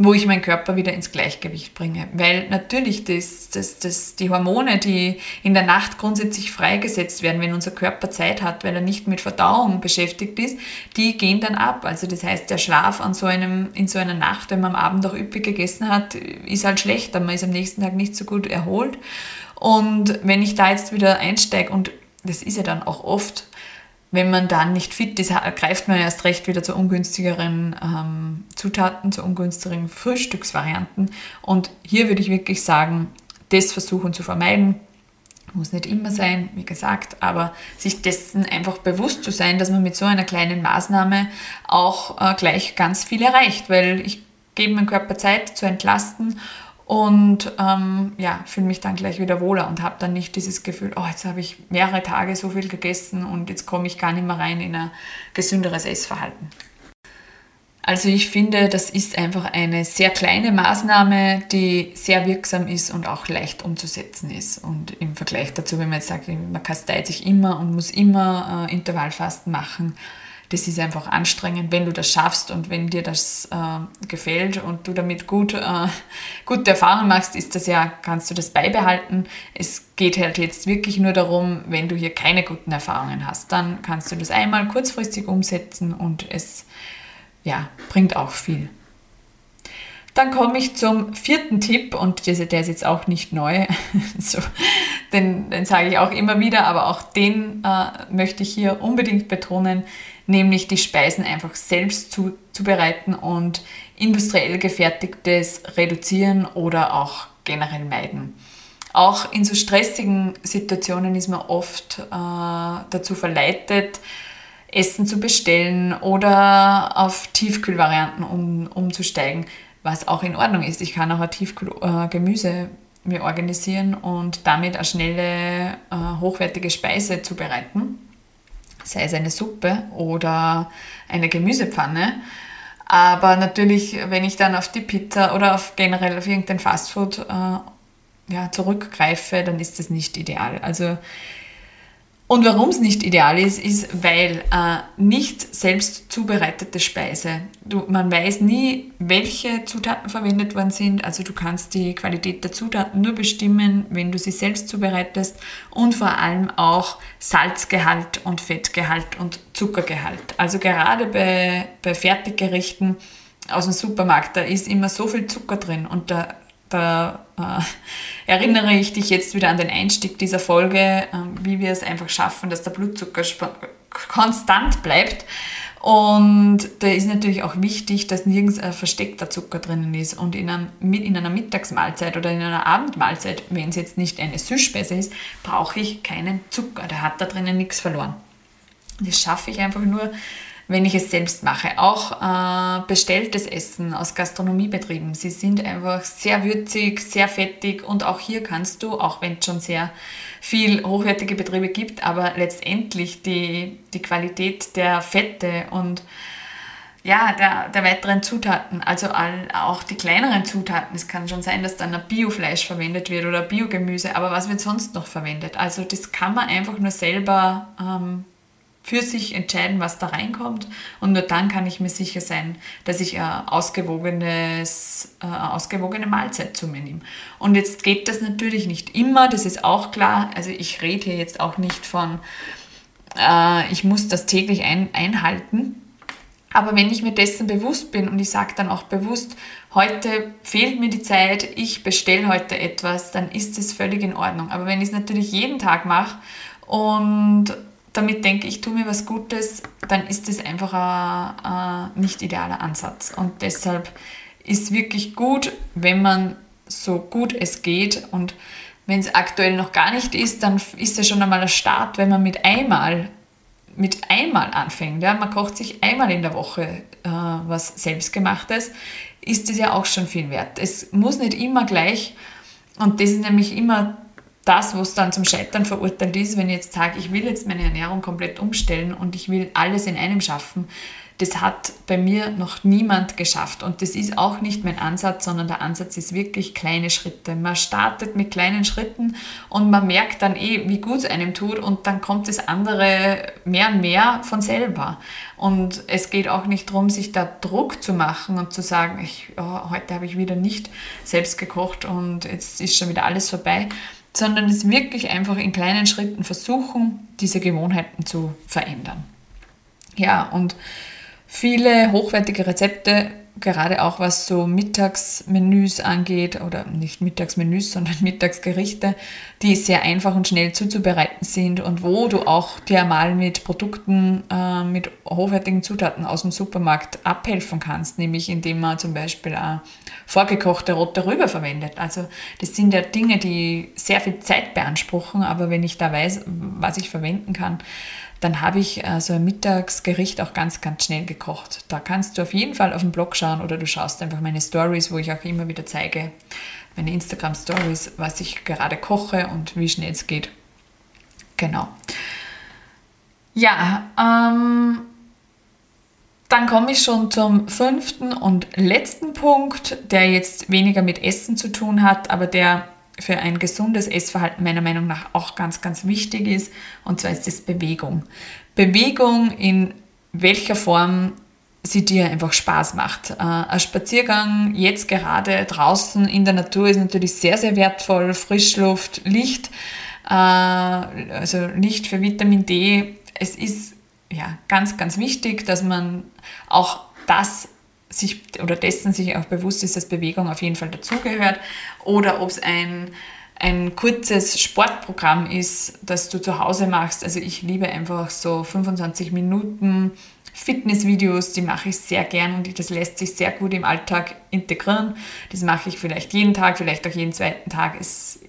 wo ich meinen Körper wieder ins Gleichgewicht bringe. Weil natürlich das, das, das, die Hormone, die in der Nacht grundsätzlich freigesetzt werden, wenn unser Körper Zeit hat, weil er nicht mit Verdauung beschäftigt ist, die gehen dann ab. Also das heißt, der Schlaf an so einem, in so einer Nacht, wenn man am Abend auch üppig gegessen hat, ist halt schlechter. Man ist am nächsten Tag nicht so gut erholt. Und wenn ich da jetzt wieder einsteige, und das ist ja dann auch oft, wenn man dann nicht fit ist, greift man erst recht wieder zu ungünstigeren ähm, Zutaten, zu ungünstigeren Frühstücksvarianten. Und hier würde ich wirklich sagen, das versuchen zu vermeiden. Muss nicht immer sein, wie gesagt, aber sich dessen einfach bewusst zu sein, dass man mit so einer kleinen Maßnahme auch äh, gleich ganz viel erreicht, weil ich gebe meinem Körper Zeit zu entlasten und ähm, ja, fühle mich dann gleich wieder wohler und habe dann nicht dieses Gefühl, oh, jetzt habe ich mehrere Tage so viel gegessen und jetzt komme ich gar nicht mehr rein in ein gesünderes Essverhalten. Also ich finde, das ist einfach eine sehr kleine Maßnahme, die sehr wirksam ist und auch leicht umzusetzen ist. Und im Vergleich dazu, wenn man jetzt sagt, man kasteit sich immer und muss immer äh, Intervallfasten machen, das ist einfach anstrengend, wenn du das schaffst und wenn dir das äh, gefällt und du damit gut, äh, gute Erfahrungen machst, ist das ja, kannst du das beibehalten. Es geht halt jetzt wirklich nur darum, wenn du hier keine guten Erfahrungen hast, dann kannst du das einmal kurzfristig umsetzen und es ja, bringt auch viel. Dann komme ich zum vierten Tipp und der, ist jetzt auch nicht neu, so, den, den sage ich auch immer wieder, aber auch den äh, möchte ich hier unbedingt betonen nämlich die Speisen einfach selbst zubereiten und industriell gefertigtes reduzieren oder auch generell meiden. Auch in so stressigen Situationen ist man oft äh, dazu verleitet, Essen zu bestellen oder auf Tiefkühlvarianten um, umzusteigen, was auch in Ordnung ist. Ich kann auch ein Tiefkühlgemüse äh, mir organisieren und damit eine schnelle, äh, hochwertige Speise zubereiten sei es eine Suppe oder eine Gemüsepfanne. Aber natürlich, wenn ich dann auf die Pizza oder auf generell auf irgendein Fastfood äh, ja, zurückgreife, dann ist das nicht ideal. Also und warum es nicht ideal ist, ist, weil äh, nicht selbst zubereitete Speise, du, man weiß nie, welche Zutaten verwendet worden sind. Also du kannst die Qualität der Zutaten nur bestimmen, wenn du sie selbst zubereitest und vor allem auch Salzgehalt und Fettgehalt und Zuckergehalt. Also gerade bei, bei Fertiggerichten aus dem Supermarkt, da ist immer so viel Zucker drin und da da äh, erinnere ich dich jetzt wieder an den Einstieg dieser Folge, äh, wie wir es einfach schaffen, dass der Blutzucker konstant bleibt. Und da ist natürlich auch wichtig, dass nirgends ein versteckter Zucker drinnen ist. Und in, einem, in einer Mittagsmahlzeit oder in einer Abendmahlzeit, wenn es jetzt nicht eine Süßspeise ist, brauche ich keinen Zucker. Der hat da drinnen nichts verloren. Das schaffe ich einfach nur, wenn ich es selbst mache. Auch äh, bestelltes Essen aus Gastronomiebetrieben. Sie sind einfach sehr würzig, sehr fettig und auch hier kannst du, auch wenn es schon sehr viel hochwertige Betriebe gibt, aber letztendlich die, die Qualität der Fette und ja, der, der weiteren Zutaten, also all, auch die kleineren Zutaten. Es kann schon sein, dass dann ein Biofleisch verwendet wird oder Biogemüse, aber was wird sonst noch verwendet? Also das kann man einfach nur selber ähm, für sich entscheiden, was da reinkommt. Und nur dann kann ich mir sicher sein, dass ich eine, ausgewogenes, äh, eine ausgewogene Mahlzeit zu mir nehme. Und jetzt geht das natürlich nicht immer, das ist auch klar. Also ich rede hier jetzt auch nicht von, äh, ich muss das täglich ein, einhalten. Aber wenn ich mir dessen bewusst bin und ich sage dann auch bewusst, heute fehlt mir die Zeit, ich bestelle heute etwas, dann ist es völlig in Ordnung. Aber wenn ich es natürlich jeden Tag mache und damit denke, ich tue mir was Gutes, dann ist es einfach ein, ein nicht idealer Ansatz. Und deshalb ist wirklich gut, wenn man so gut es geht und wenn es aktuell noch gar nicht ist, dann ist es schon einmal ein Start, wenn man mit einmal, mit einmal anfängt. Ja? Man kocht sich einmal in der Woche äh, was Selbstgemachtes, ist es ja auch schon viel wert. Es muss nicht immer gleich, und das ist nämlich immer das, was dann zum Scheitern verurteilt ist, wenn ich jetzt sage, ich will jetzt meine Ernährung komplett umstellen und ich will alles in einem schaffen, das hat bei mir noch niemand geschafft. Und das ist auch nicht mein Ansatz, sondern der Ansatz ist wirklich kleine Schritte. Man startet mit kleinen Schritten und man merkt dann eh, wie gut es einem tut und dann kommt das andere mehr und mehr von selber. Und es geht auch nicht darum, sich da Druck zu machen und zu sagen, ich, oh, heute habe ich wieder nicht selbst gekocht und jetzt ist schon wieder alles vorbei sondern es wirklich einfach in kleinen Schritten versuchen, diese Gewohnheiten zu verändern. Ja, und viele hochwertige Rezepte gerade auch was so Mittagsmenüs angeht, oder nicht Mittagsmenüs, sondern Mittagsgerichte, die sehr einfach und schnell zuzubereiten sind und wo du auch dir mal mit Produkten, äh, mit hochwertigen Zutaten aus dem Supermarkt abhelfen kannst, nämlich indem man zum Beispiel äh, vorgekochte rote Rübe verwendet. Also das sind ja Dinge, die sehr viel Zeit beanspruchen, aber wenn ich da weiß, was ich verwenden kann, dann habe ich äh, so ein Mittagsgericht auch ganz, ganz schnell gekocht. Da kannst du auf jeden Fall auf den Blog schauen oder du schaust einfach meine Stories, wo ich auch immer wieder zeige, meine Instagram Stories, was ich gerade koche und wie schnell es geht. Genau. Ja, ähm, dann komme ich schon zum fünften und letzten Punkt, der jetzt weniger mit Essen zu tun hat, aber der für ein gesundes Essverhalten meiner Meinung nach auch ganz, ganz wichtig ist. Und zwar ist es Bewegung. Bewegung in welcher Form sie dir einfach Spaß macht. Äh, ein Spaziergang jetzt gerade draußen in der Natur ist natürlich sehr, sehr wertvoll. Frischluft, Licht, äh, also Licht für Vitamin D. Es ist ja ganz, ganz wichtig, dass man auch das sich oder dessen sich auch bewusst ist, dass Bewegung auf jeden Fall dazugehört oder ob es ein, ein kurzes Sportprogramm ist, das du zu Hause machst. Also ich liebe einfach so 25 Minuten Fitnessvideos, die mache ich sehr gern und das lässt sich sehr gut im Alltag integrieren. Das mache ich vielleicht jeden Tag, vielleicht auch jeden zweiten Tag. Es,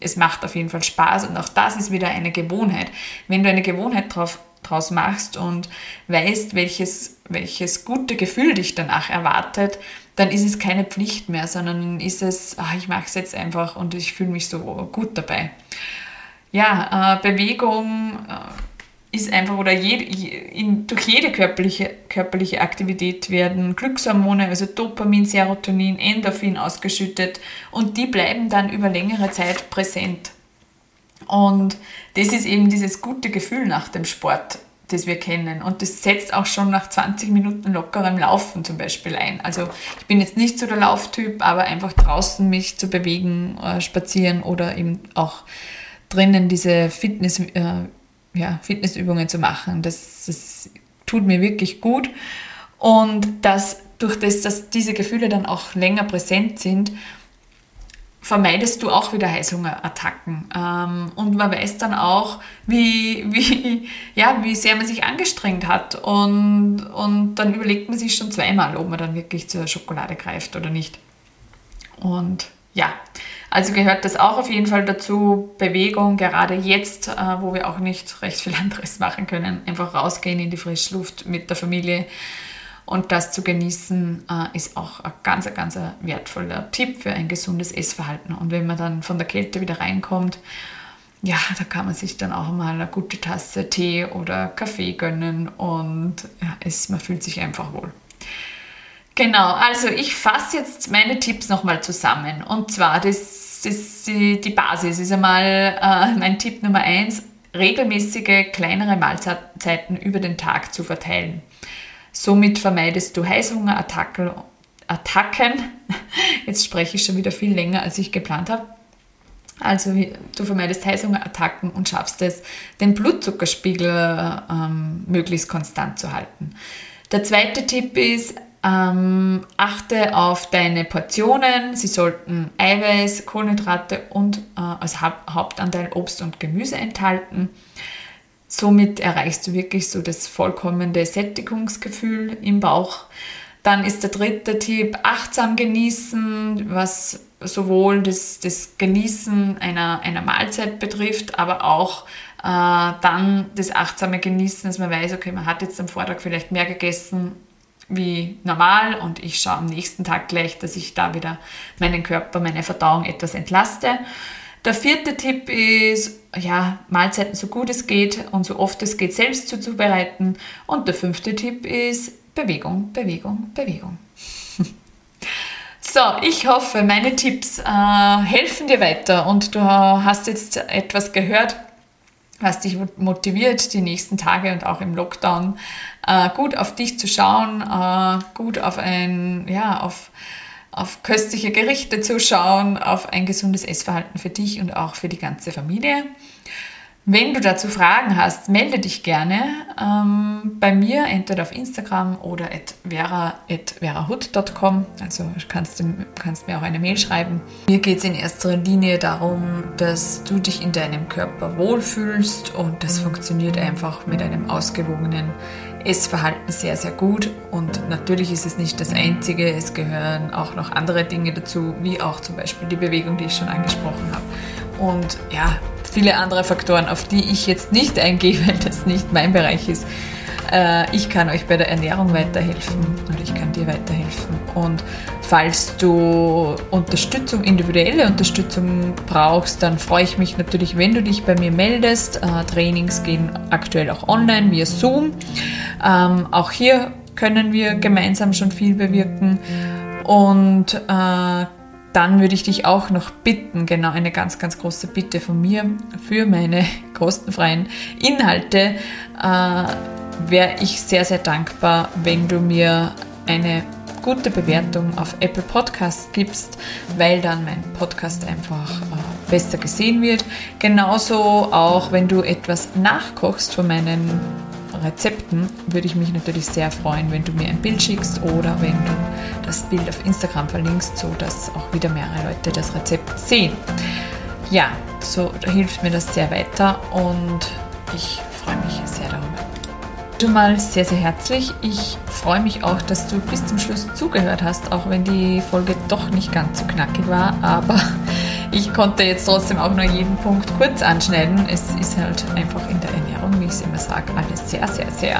es macht auf jeden Fall Spaß und auch das ist wieder eine Gewohnheit. Wenn du eine Gewohnheit drauf draus machst und weißt, welches, welches gute Gefühl dich danach erwartet, dann ist es keine Pflicht mehr, sondern ist es, ach, ich mache es jetzt einfach und ich fühle mich so gut dabei. Ja, äh, Bewegung äh, ist einfach, oder jede, in, durch jede körperliche, körperliche Aktivität werden Glückshormone, also Dopamin, Serotonin, Endorphin ausgeschüttet und die bleiben dann über längere Zeit präsent. Und das ist eben dieses gute Gefühl nach dem Sport, das wir kennen. Und das setzt auch schon nach 20 Minuten lockerem Laufen zum Beispiel ein. Also ich bin jetzt nicht so der Lauftyp, aber einfach draußen mich zu bewegen, äh, spazieren oder eben auch drinnen diese Fitness, äh, ja, Fitnessübungen zu machen. Das, das tut mir wirklich gut. Und das, durch das, dass diese Gefühle dann auch länger präsent sind, vermeidest du auch wieder Heißhungerattacken. Ähm, und man weiß dann auch, wie, wie, ja, wie sehr man sich angestrengt hat. Und, und dann überlegt man sich schon zweimal, ob man dann wirklich zur Schokolade greift oder nicht. Und ja, Also gehört das auch auf jeden Fall dazu. Bewegung, gerade jetzt, äh, wo wir auch nicht recht viel anderes machen können. Einfach rausgehen in die frische Luft mit der Familie. Und das zu genießen äh, ist auch ein ganz, ganz wertvoller Tipp für ein gesundes Essverhalten. Und wenn man dann von der Kälte wieder reinkommt, ja, da kann man sich dann auch mal eine gute Tasse Tee oder Kaffee gönnen und ja, es, man fühlt sich einfach wohl. Genau, also ich fasse jetzt meine Tipps nochmal zusammen. Und zwar, das, das, die, die Basis ist einmal äh, mein Tipp Nummer eins: regelmäßige kleinere Mahlzeiten über den Tag zu verteilen. Somit vermeidest du Heißhungerattacken. Attacken. Jetzt spreche ich schon wieder viel länger, als ich geplant habe. Also du vermeidest Heißhungerattacken und schaffst es, den Blutzuckerspiegel ähm, möglichst konstant zu halten. Der zweite Tipp ist, ähm, achte auf deine Portionen. Sie sollten Eiweiß, Kohlenhydrate und äh, als Hauptanteil Obst und Gemüse enthalten. Somit erreichst du wirklich so das vollkommene Sättigungsgefühl im Bauch. Dann ist der dritte Tipp, achtsam genießen, was sowohl das, das Genießen einer, einer Mahlzeit betrifft, aber auch äh, dann das achtsame Genießen, dass man weiß, okay, man hat jetzt am Vortag vielleicht mehr gegessen wie normal und ich schaue am nächsten Tag gleich, dass ich da wieder meinen Körper, meine Verdauung etwas entlaste. Der vierte Tipp ist, ja, Mahlzeiten so gut es geht und so oft es geht selbst zuzubereiten. Und der fünfte Tipp ist Bewegung, Bewegung, Bewegung. so, ich hoffe, meine Tipps äh, helfen dir weiter und du hast jetzt etwas gehört, was dich motiviert, die nächsten Tage und auch im Lockdown äh, gut auf dich zu schauen, äh, gut auf ein, ja, auf, auf köstliche Gerichte zu schauen, auf ein gesundes Essverhalten für dich und auch für die ganze Familie. Wenn du dazu Fragen hast, melde dich gerne ähm, bei mir, entweder auf Instagram oder at vera, at verahut.com. Also kannst du kannst mir auch eine Mail schreiben. Mir geht es in erster Linie darum, dass du dich in deinem Körper wohlfühlst und das funktioniert einfach mit einem ausgewogenen Essverhalten sehr, sehr gut. Und natürlich ist es nicht das Einzige, es gehören auch noch andere Dinge dazu, wie auch zum Beispiel die Bewegung, die ich schon angesprochen habe. Und ja, viele andere Faktoren, auf die ich jetzt nicht eingehe, weil das nicht mein Bereich ist. Äh, ich kann euch bei der Ernährung weiterhelfen und ich kann dir weiterhelfen. Und falls du Unterstützung, individuelle Unterstützung brauchst, dann freue ich mich natürlich, wenn du dich bei mir meldest. Äh, Trainings gehen aktuell auch online via Zoom. Ähm, auch hier können wir gemeinsam schon viel bewirken. Und äh, dann würde ich dich auch noch bitten, genau eine ganz, ganz große Bitte von mir für meine kostenfreien Inhalte, äh, wäre ich sehr, sehr dankbar, wenn du mir eine gute Bewertung auf Apple Podcast gibst, weil dann mein Podcast einfach äh, besser gesehen wird. Genauso auch, wenn du etwas nachkochst von meinen Rezepten, würde ich mich natürlich sehr freuen, wenn du mir ein Bild schickst oder wenn du das Bild auf Instagram verlinkst, so dass auch wieder mehrere Leute das Rezept sehen. Ja, so hilft mir das sehr weiter und ich Schon mal sehr, sehr herzlich. Ich freue mich auch, dass du bis zum Schluss zugehört hast, auch wenn die Folge doch nicht ganz so knackig war, aber ich konnte jetzt trotzdem auch nur jeden Punkt kurz anschneiden. Es ist halt einfach in der Ernährung, wie ich es immer sage, alles sehr, sehr, sehr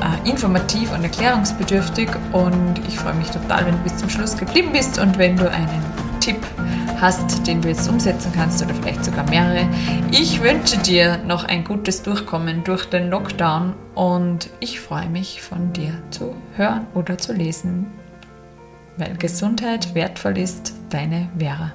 äh, informativ und erklärungsbedürftig. Und ich freue mich total, wenn du bis zum Schluss geblieben bist und wenn du einen Tipp hast, den du jetzt umsetzen kannst oder vielleicht sogar mehrere. Ich wünsche dir noch ein gutes Durchkommen durch den Lockdown und ich freue mich von dir zu hören oder zu lesen, weil Gesundheit wertvoll ist. Deine Vera.